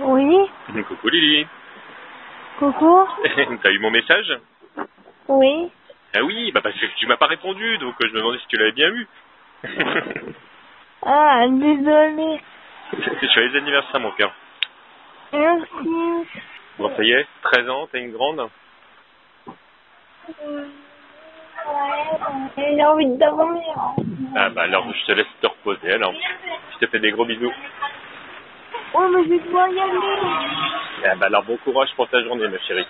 Oui, Coucou Lily. coucou. T'as eu mon message? Oui. Ah oui, bah parce que tu m'as pas répondu, donc euh, je me demandais si tu l'avais bien eu. Ah, désolé. C'est sur les anniversaires, mon cœur. Merci. Bon, ça y est, 13 ans, t'as une grande? Ouais, j'ai envie de dormir. Ah bah alors, je te laisse te reposer alors. Je te fais des gros bisous. Oh, mais je dois y aller. Ah bah alors, bon courage pour ta journée, ma chérie.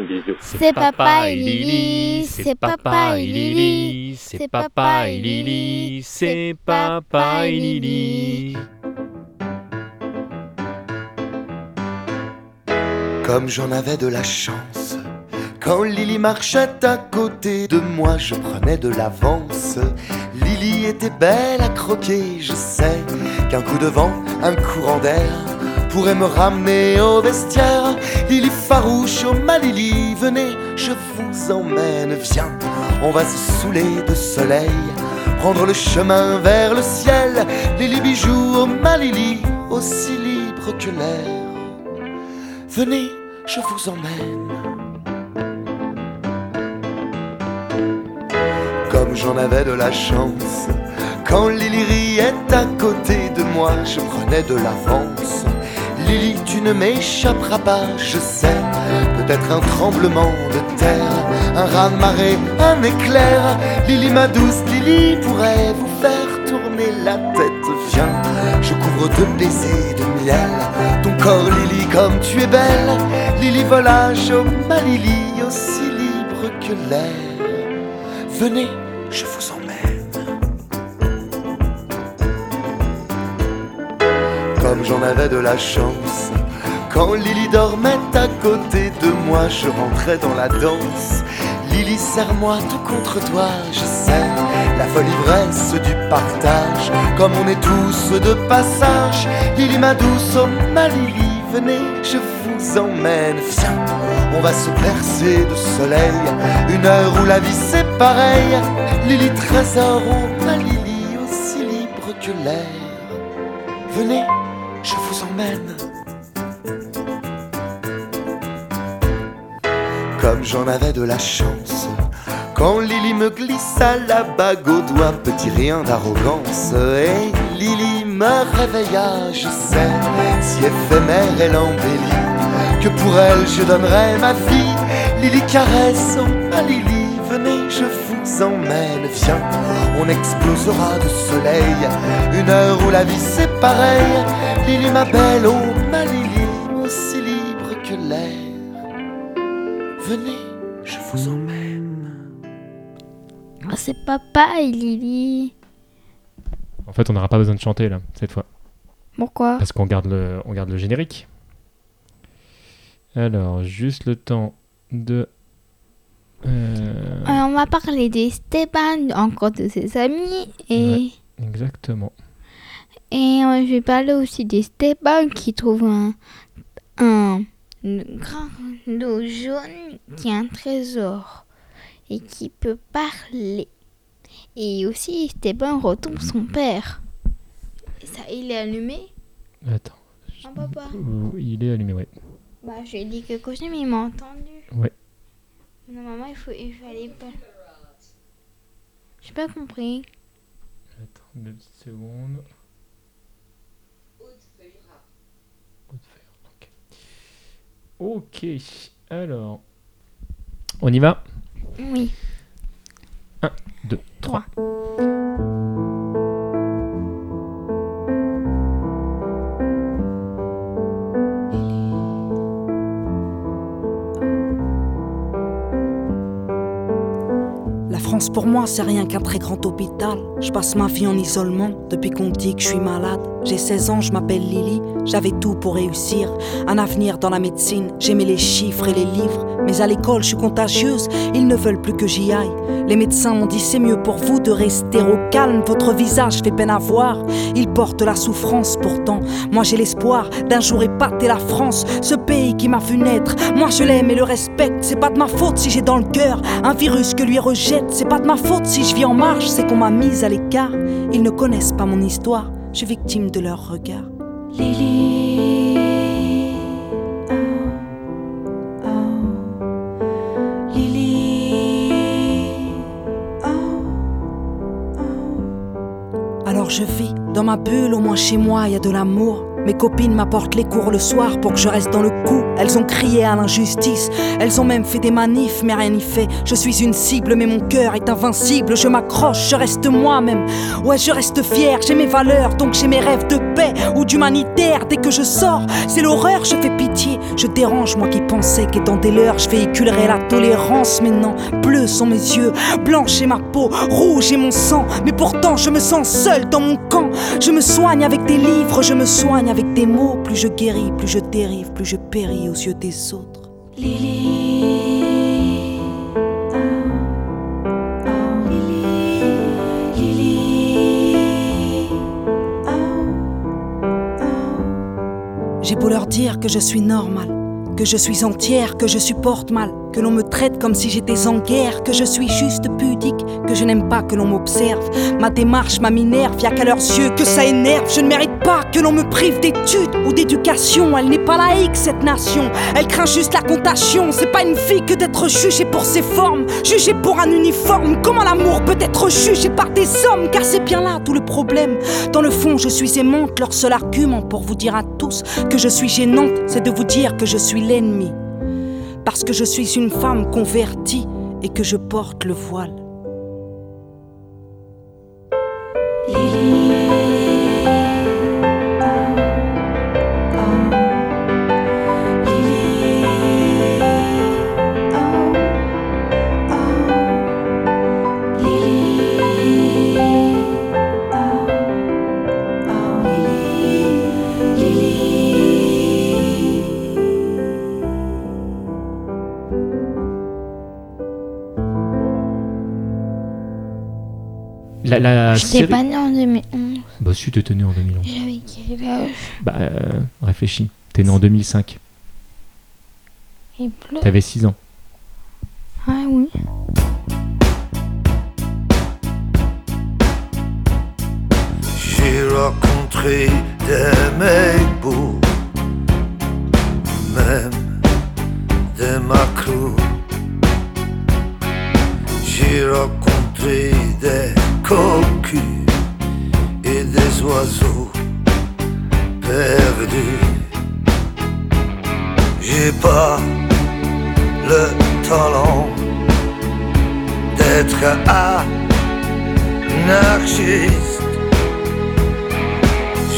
Bisous. C'est papa et Lily, c'est papa et Lily, c'est papa et Lily, c'est papa et Lily. Comme j'en avais de la chance. Quand Lily marchait à côté de moi, je prenais de l'avance. Lily était belle à croquer, je sais qu'un coup de vent, un courant d'air pourrait me ramener au vestiaire. Lily farouche, oh ma Lily, venez, je vous emmène, viens, on va se saouler de soleil, prendre le chemin vers le ciel. Lily bijou, oh ma Lily, aussi libre que l'air. Venez, je vous emmène. J'en avais de la chance, quand Lily riait à côté de moi, je prenais de l'avance. Lily, tu ne m'échapperas pas, je sais. Peut-être un tremblement de terre, un raz-de-marée, un éclair. Lily, ma douce Lily, pourrait vous faire tourner la tête. Viens, je couvre de baisers de miel ton corps, Lily, comme tu es belle. Lily, volage, oh ma Lily, aussi libre que l'air. Venez, j'en avais de la chance, quand Lily dormait à côté de moi, je rentrais dans la danse. Lily, serre-moi tout contre toi, je sais, la folle ivresse du partage, comme on est tous de passage. Lily, ma douce, oh ma Lily, venez, je vous emmène, viens, on va se bercer de soleil, une heure où la vie c'est pareil. Lily, trésor, oh Comme j'en avais de la chance. Quand Lily me glissa la bague au doigt, petit rien d'arrogance. Et Lily me réveilla, je sais, si éphémère elle embellit, que pour elle je donnerais ma vie. Lily caresse, oh ma Lily, venez, je vous emmène, viens, on explosera de soleil. Une heure où la vie c'est pareil. Lily, ma belle, oh ma Lily, Venez, je vous emmène. Oh, c'est papa et Lily. En fait, on n'aura pas besoin de chanter là, cette fois. Pourquoi? Parce qu'on garde le, on garde le générique. Alors, juste le temps de. Euh, Alors, on va parler d'Esteban, encore de ses amis, et, Exactement. et euh, je vais parler aussi d'Esteban qui trouve un, un une grand lot jaune qui est un trésor et qui peut parler. Et aussi, Esteban retrouve son père. Et ça, il est allumé? Attends. Papa Euh, Il est allumé, ouais. Bah, je lui ai dit quelque chose, mais il m'a entendu. Ouais. Normalement, il, faut, il fallait pas. J'ai pas compris. Attends, deux petites secondes. Ok. Alors. On y va? Oui. 2, 3. La France pour moi c'est rien qu'un très grand hôpital. Je passe ma vie en isolement depuis qu'on dit que je suis malade. J'ai 16 ans, je m'appelle Lily, j'avais tout pour réussir. Un avenir dans la médecine, j'aimais les chiffres et les livres. Mais à l'école je suis contagieuse, ils ne veulent plus que j'y aille. Les médecins m'ont dit c'est mieux pour vous de rester au calme. Votre visage fait peine à voir, il porte la souffrance pourtant. Moi j'ai l'espoir d'un jour épater la France, ce pays qui m'a vu naître. Moi je l'aime et le respecte, c'est pas de ma faute si j'ai dans le cœur un virus que lui rejette. C'est pas de ma faute si je vis en marche, c'est qu'on m'a mise à l'écart. Ils ne connaissent pas mon histoire, je suis victime de leur regard. Lily. Oh, oh. Lily. Oh. Alors je vis dans ma bulle, au moins chez moi, il y a de l'amour. Mes copines m'apportent les cours le soir pour que je reste dans le coup. Elles ont crié à l'injustice, elles ont même fait des manifs, mais rien n'y fait. Je suis une cible, mais mon cœur est invincible. Je m'accroche, je reste moi-même. Ouais, je reste fier, j'ai mes valeurs, donc j'ai mes rêves de paix ou d'humanitaire. Dès que je sors, c'est l'horreur, je fais pitié. Je dérange, moi qui pensais qu'étant des leurs, je véhiculerais la tolérance. Mais non, bleus sont mes yeux, blanche est ma peau, rouge est mon sang. Mais pourtant, je me sens seul dans mon camp. Je me soigne avec des livres, je me soigne avec des mots. Plus je guéris, plus je dérive, plus je péris aux yeux des autres. Beau leur dire que je suis normale, que je suis entière, que je supporte mal, que l'on me traite comme si j'étais en guerre, que je suis juste pudique, que je n'aime pas que l'on m'observe. Ma démarche, ma minerve, y'a qu'à leurs yeux que ça énerve. Je ne mérite pas que l'on me prive d'études ou d'éducation. Elle n'est pas laïque, cette nation. Elle craint juste la contagion. C'est pas une fille que d'être jugée pour ses formes, jugée pour un uniforme. Comment l'amour peut être jugé par des hommes? Car c'est bien là tout le problème. Dans le fond, je suis aimante. Leur seul argument pour vous dire à tous que je suis gênante, c'est de vous dire que je suis l'ennemi. Parce que je suis une femme convertie et que je porte le voile. La, la J'étais série- pas née en 2011. Bah si, t'étais né en 2011. J'avais quel âge Bah, euh, réfléchis. T'es né en 2005. Il pleut. T'avais 6 ans. Ah oui. J'ai rencontré des mecs beaux, même des macros. Oiseaux. J'ai pas le talent d'être anarchiste.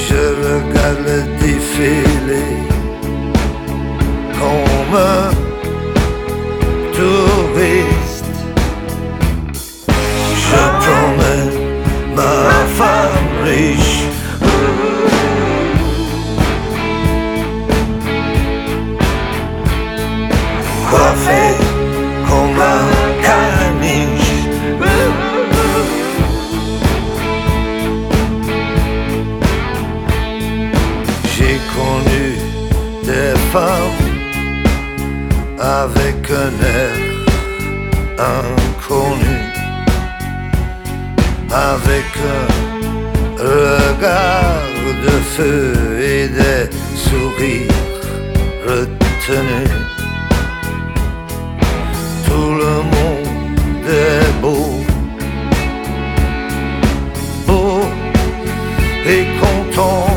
Je regarde le défilé comme un touriste. Je promène ma femme riche. Air inconnu, avec un regard de feu et des sourires retenus. Tout le monde est beau, beau et content.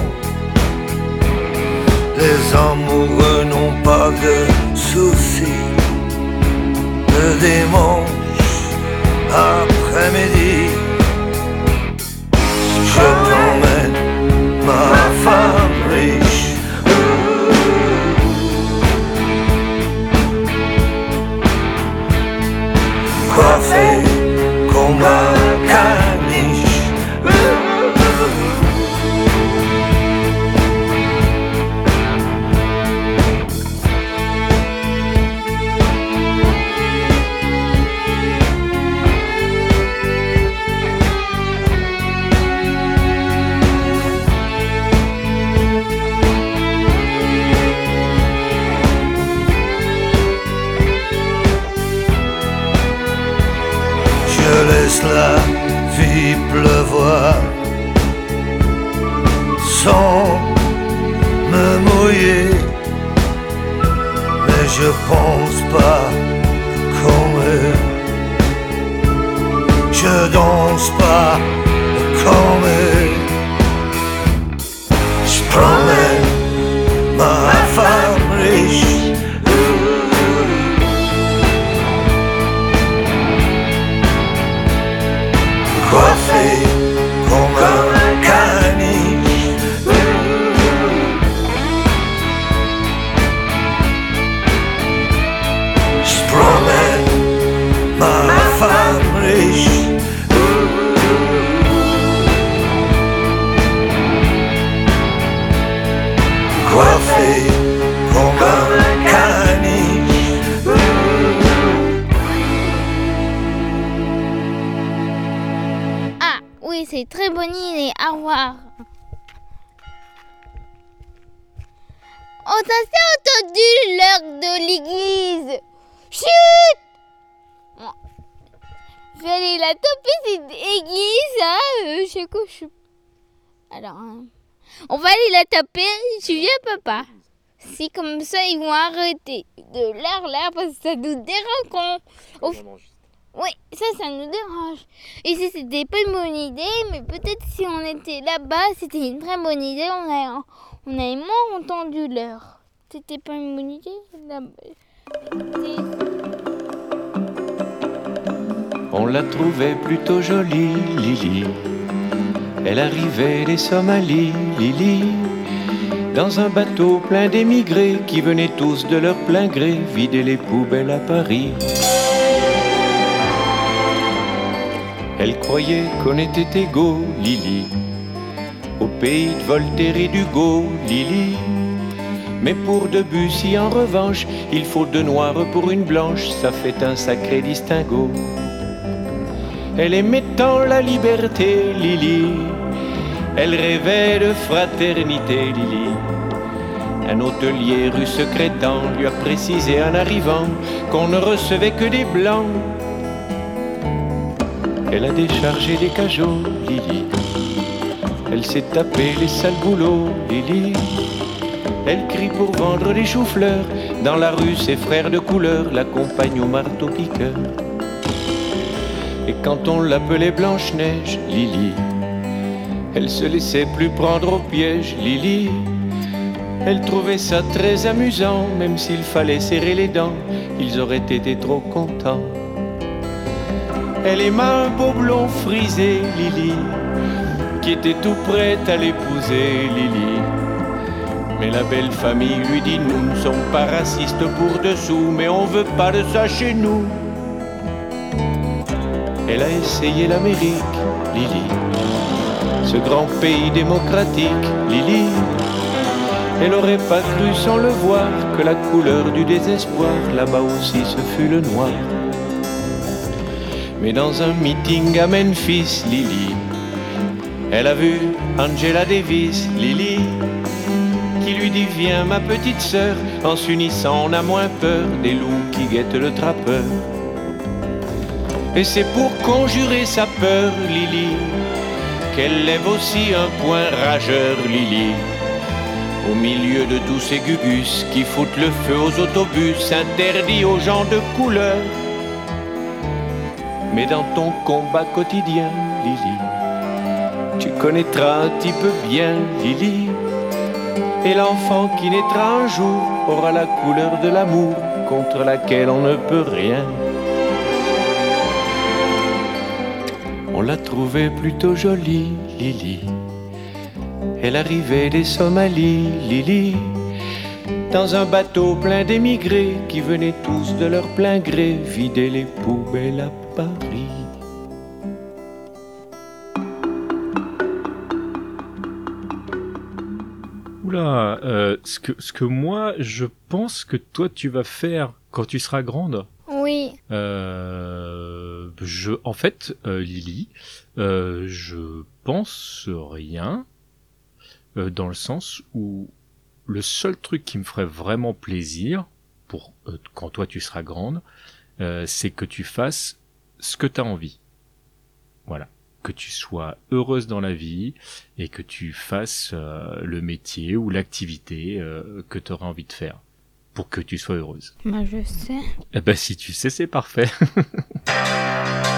Les amoureux n'ont pas de soucis. Le dimanche après-midi, je promène ma femme way. L'heure de l'église. Chut Bon. Je vais aller la taper cette église. Hein, euh, je sais quoi, je suis... Alors, hein, on va aller la taper. Tu viens, papa Si comme ça, ils vont arrêter de l'air là parce que ça nous dérange qu'on... Au oui, ça, ça nous dérange. Et si c'était pas une bonne idée, mais peut-être si on était là-bas, c'était une très bonne idée, on a, on avait moins entendu l'heure. C'était pas une bonne On la trouvait plutôt jolie, Lily. Elle arrivait des Somalies, Lily. Dans un bateau plein d'émigrés qui venaient tous de leur plein gré vider les poubelles à Paris. Elle croyait qu'on était égaux, Lily. Au pays de Voltaire et d'Hugo, Lily. Mais pour Debussy, en revanche, il faut deux noirs pour une blanche, ça fait un sacré distinguo. Elle aimait tant la liberté, Lily. Elle rêvait de fraternité, Lily. Un hôtelier rue Secrétan lui a précisé en arrivant qu'on ne recevait que des blancs. Elle a déchargé les cajots, Lily. Elle s'est tapé les sales boulots, Lily. Elle crie pour vendre les choux-fleurs. Dans la rue, ses frères de couleur l'accompagnent au marteau-piqueur. Et quand on l'appelait Blanche-Neige, Lily, elle se laissait plus prendre au piège, Lily. Elle trouvait ça très amusant, même s'il fallait serrer les dents, ils auraient été trop contents. Elle aima un beau blond frisé, Lily, qui était tout prête à l'épouser, Lily. Mais la belle famille lui dit Nous ne sommes pas racistes pour dessous, mais on veut pas de ça chez nous. Elle a essayé l'Amérique, Lily, ce grand pays démocratique, Lily. Elle aurait pas cru sans le voir que la couleur du désespoir là-bas aussi ce fut le noir. Mais dans un meeting à Memphis, Lily, elle a vu Angela Davis, Lily, qui lui dit Viens ma petite sœur, en s'unissant on a moins peur des loups qui guettent le trappeur. Et c'est pour conjurer sa peur, Lily, qu'elle lève aussi un point rageur, Lily. Au milieu de tous ces gugus qui foutent le feu aux autobus interdits aux gens de couleur. Mais dans ton combat quotidien, Lily, tu connaîtras un petit peu bien Lily. Et l'enfant qui naîtra un jour aura la couleur de l'amour contre laquelle on ne peut rien. On l'a trouvée plutôt jolie, Lily. Elle arrivait des Somalies, Lily. Dans un bateau plein d'émigrés qui venaient tous de leur plein gré vider les poubelles à Paris. Euh, ce, que, ce que moi, je pense que toi, tu vas faire quand tu seras grande. Oui, Euh, je, en fait, euh, Lily, euh, je pense rien dans le sens où le seul truc qui me ferait vraiment plaisir pour quand toi tu seras grande, c'est que tu fasses ce que tu as envie. Voilà que tu sois heureuse dans la vie et que tu fasses euh, le métier ou l'activité euh, que tu auras envie de faire pour que tu sois heureuse. Moi, je sais. Eh ben, si tu sais, c'est parfait.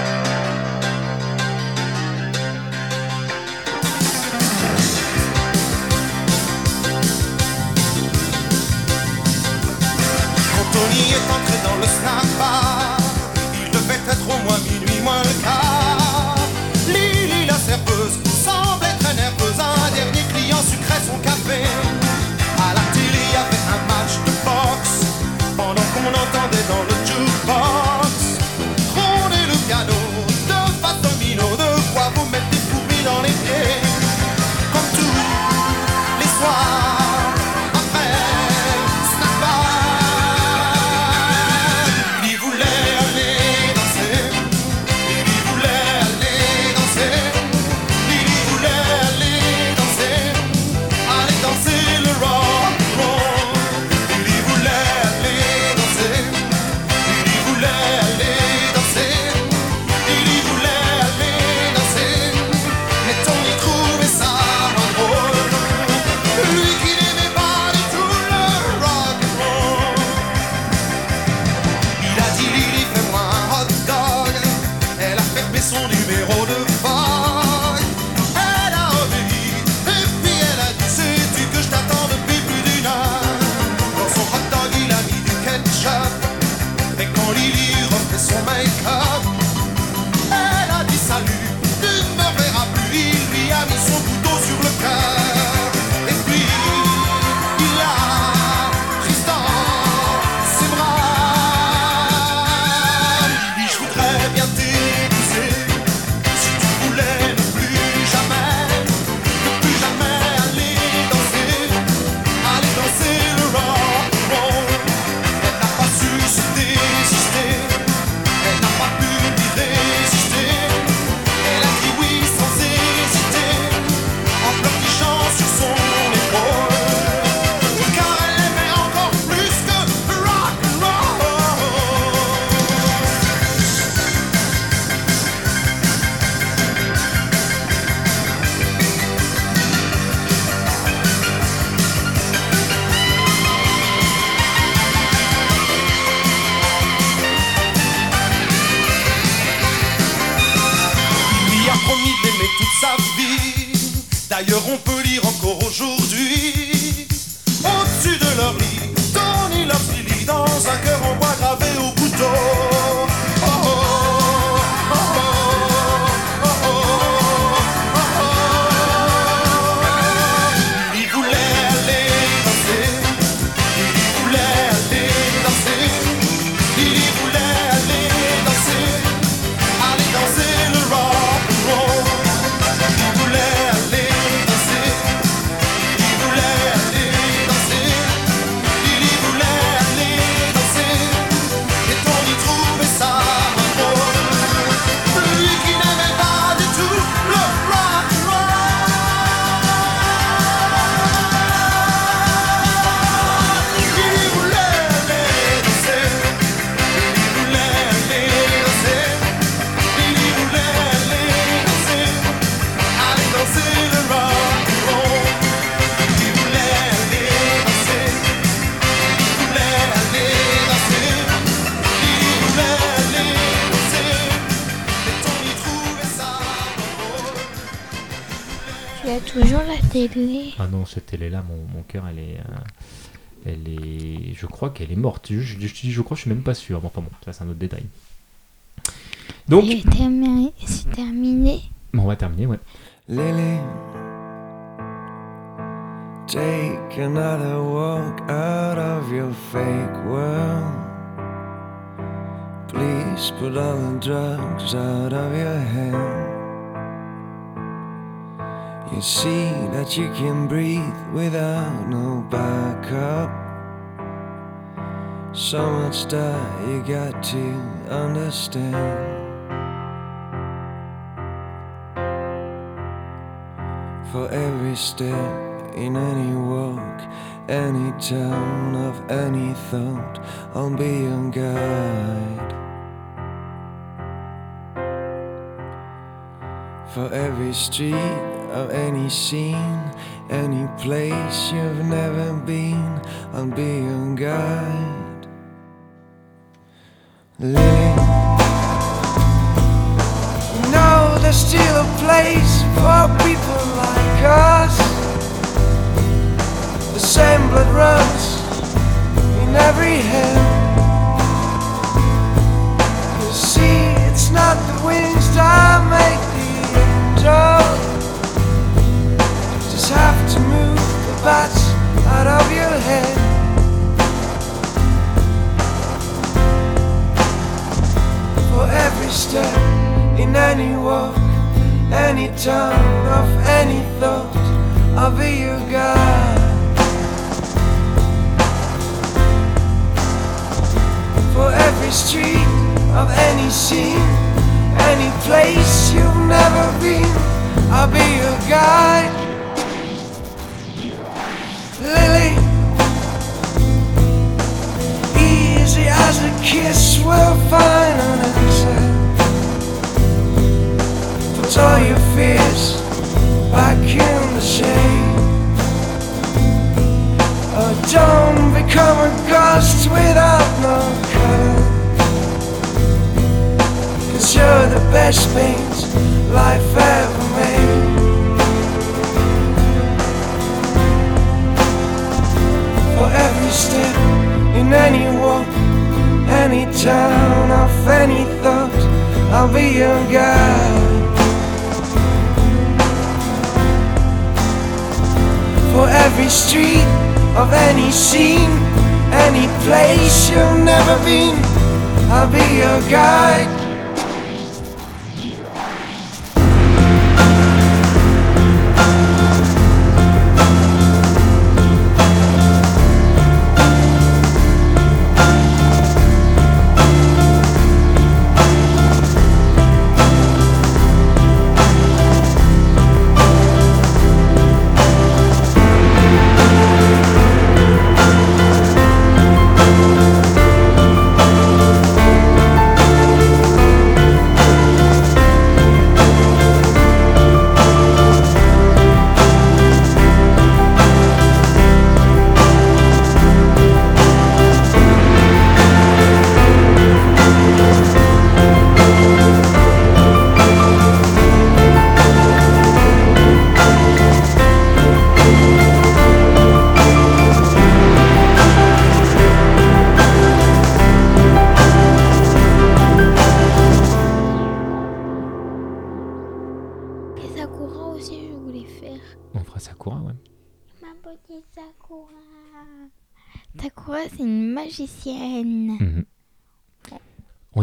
Ah non, cette télé-là, mon, mon cœur, elle est. Euh, elle est. Je crois qu'elle est morte. Je, je, je, je, crois, je suis même pas sûr. Bon, enfin bon, ça, c'est un autre détail. Donc. C'est terminé. Bon, on va terminer, ouais. Lily, take another walk out of your fake world. Please put all the drugs out of your head. You see that you can breathe without no backup. So much that you got to understand. For every step in any walk, any town of any thought, I'll be your guide. For every street of any scene, any place you've never been, I'll be your guide. Lily, no, there's still a place for people like us. The same blood runs in every hand. You see, it's not the wings that make the angel. Have to move the bats out of your head. For every step in any walk, any turn of any thought, I'll be your guide. For every street of any scene, any place you've never been, I'll be your guide. Kiss, we'll find an answer. Put all your fears back in the shade. Oh, don't become a ghost without no color. Cause you're the best paint life ever made. For every step in any walk, any town of any thought, I'll be your guide. For every street of any scene, any place you've never been, I'll be your guide.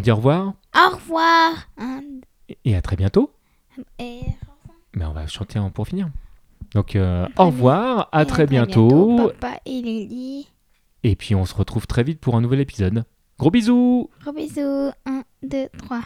Dit au revoir Au revoir. Et à très bientôt. et Mais on va chanter pour finir. Donc, euh, au revoir, à et très bientôt. Papa et Lily. Et puis, on se retrouve très vite pour un nouvel épisode. Gros bisous Gros bisous. 1, 2, 3.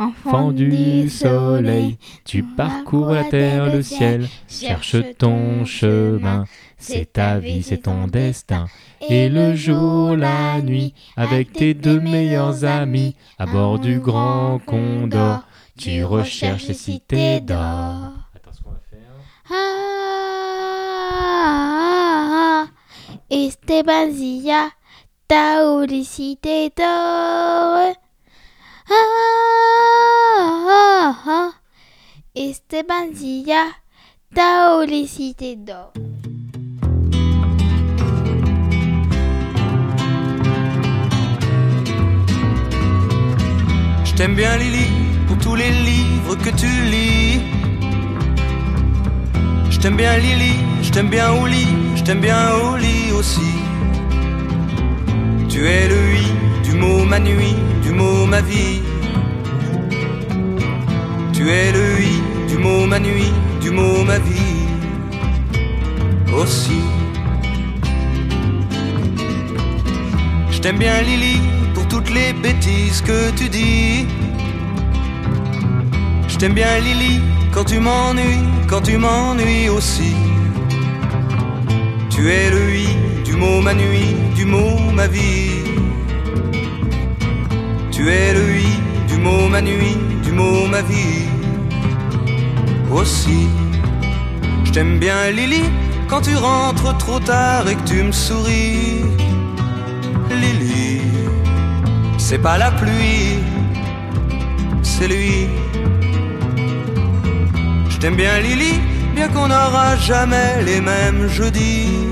Enfant du soleil, tu parcours la terre, le ciel, cherche ton chemin, c'est ta vie, c'est ton destin. Et le jour, la nuit, avec tes deux meilleurs amis, à bord du grand condor, tu recherches les cités d'or. Attends, ce qu'on va faire. Ah, Esteban Zilla, Taulicité d'or. Ah, ah, ah. Esteban Zilla, Taulicité d'or. Je t'aime bien Lily pour tous les livres que tu lis. Je t'aime bien Lily, je t'aime bien au lit, je t'aime bien au lit aussi. Tu es le oui du mot ma nuit, du mot ma vie. Tu es le oui du mot ma nuit, du mot ma vie aussi. Je t'aime bien Lily pour toutes les bêtises que tu dis. Je t'aime bien Lily quand tu m'ennuies, quand tu m'ennuies aussi. Tu es le oui du mot ma nuit, du mot ma vie. Tu es le oui du mot ma nuit, du mot ma vie aussi. Je t'aime bien Lily quand tu rentres trop tard et que tu me souris. Lily, c'est pas la pluie, c'est lui. Je t'aime bien Lily, bien qu'on n'aura jamais les mêmes jeudis.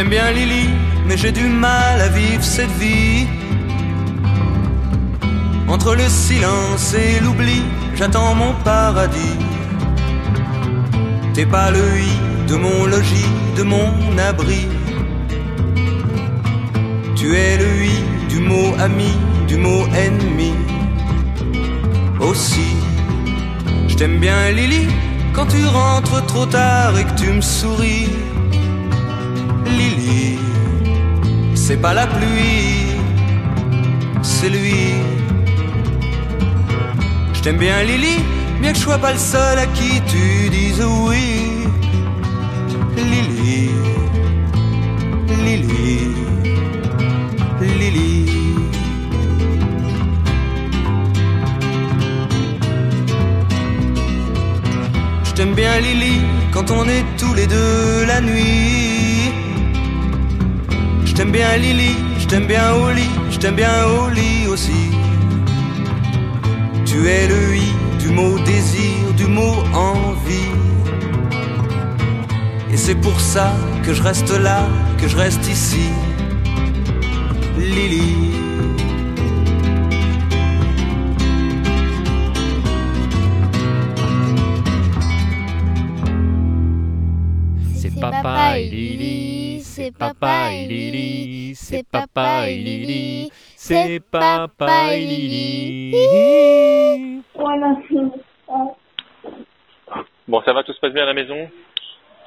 Je t'aime bien Lily, mais j'ai du mal à vivre cette vie. Entre le silence et l'oubli, j'attends mon paradis. T'es pas le i de mon logis, de mon abri. Tu es le i du mot ami, du mot ennemi. Aussi, je t'aime bien Lily, quand tu rentres trop tard et que tu me souris. Lily, c'est pas la pluie, c'est lui. Je t'aime bien Lily, bien que je sois pas le seul à qui tu dises oui. Lily, Lily, Lily. Je t'aime bien Lily quand on est tous les deux la nuit. T'aime bien Lily, je t'aime bien au lit, je t'aime bien au lit aussi. Tu es le i du mot désir, du mot envie. Et c'est pour ça que je reste là, que je reste ici. Lily. Papa et Lily, c'est papa et Lily, c'est papa et Lily. Voilà. Bon, ça va, tout se passe bien à la maison?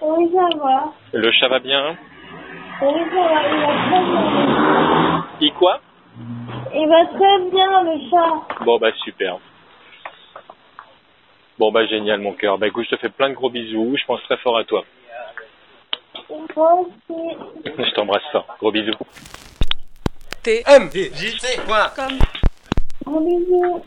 Oui, ça va. Le chat va bien? Oui, ça va. Il va très bien. Quoi? Il va très bien, le chat. Bon, bah super. Bon, bah génial, mon cœur. Bah écoute, je te fais plein de gros bisous. Je pense très fort à toi. Je t'embrasse fort. Gros bisous. T M D J C point. Com. Gros bisous.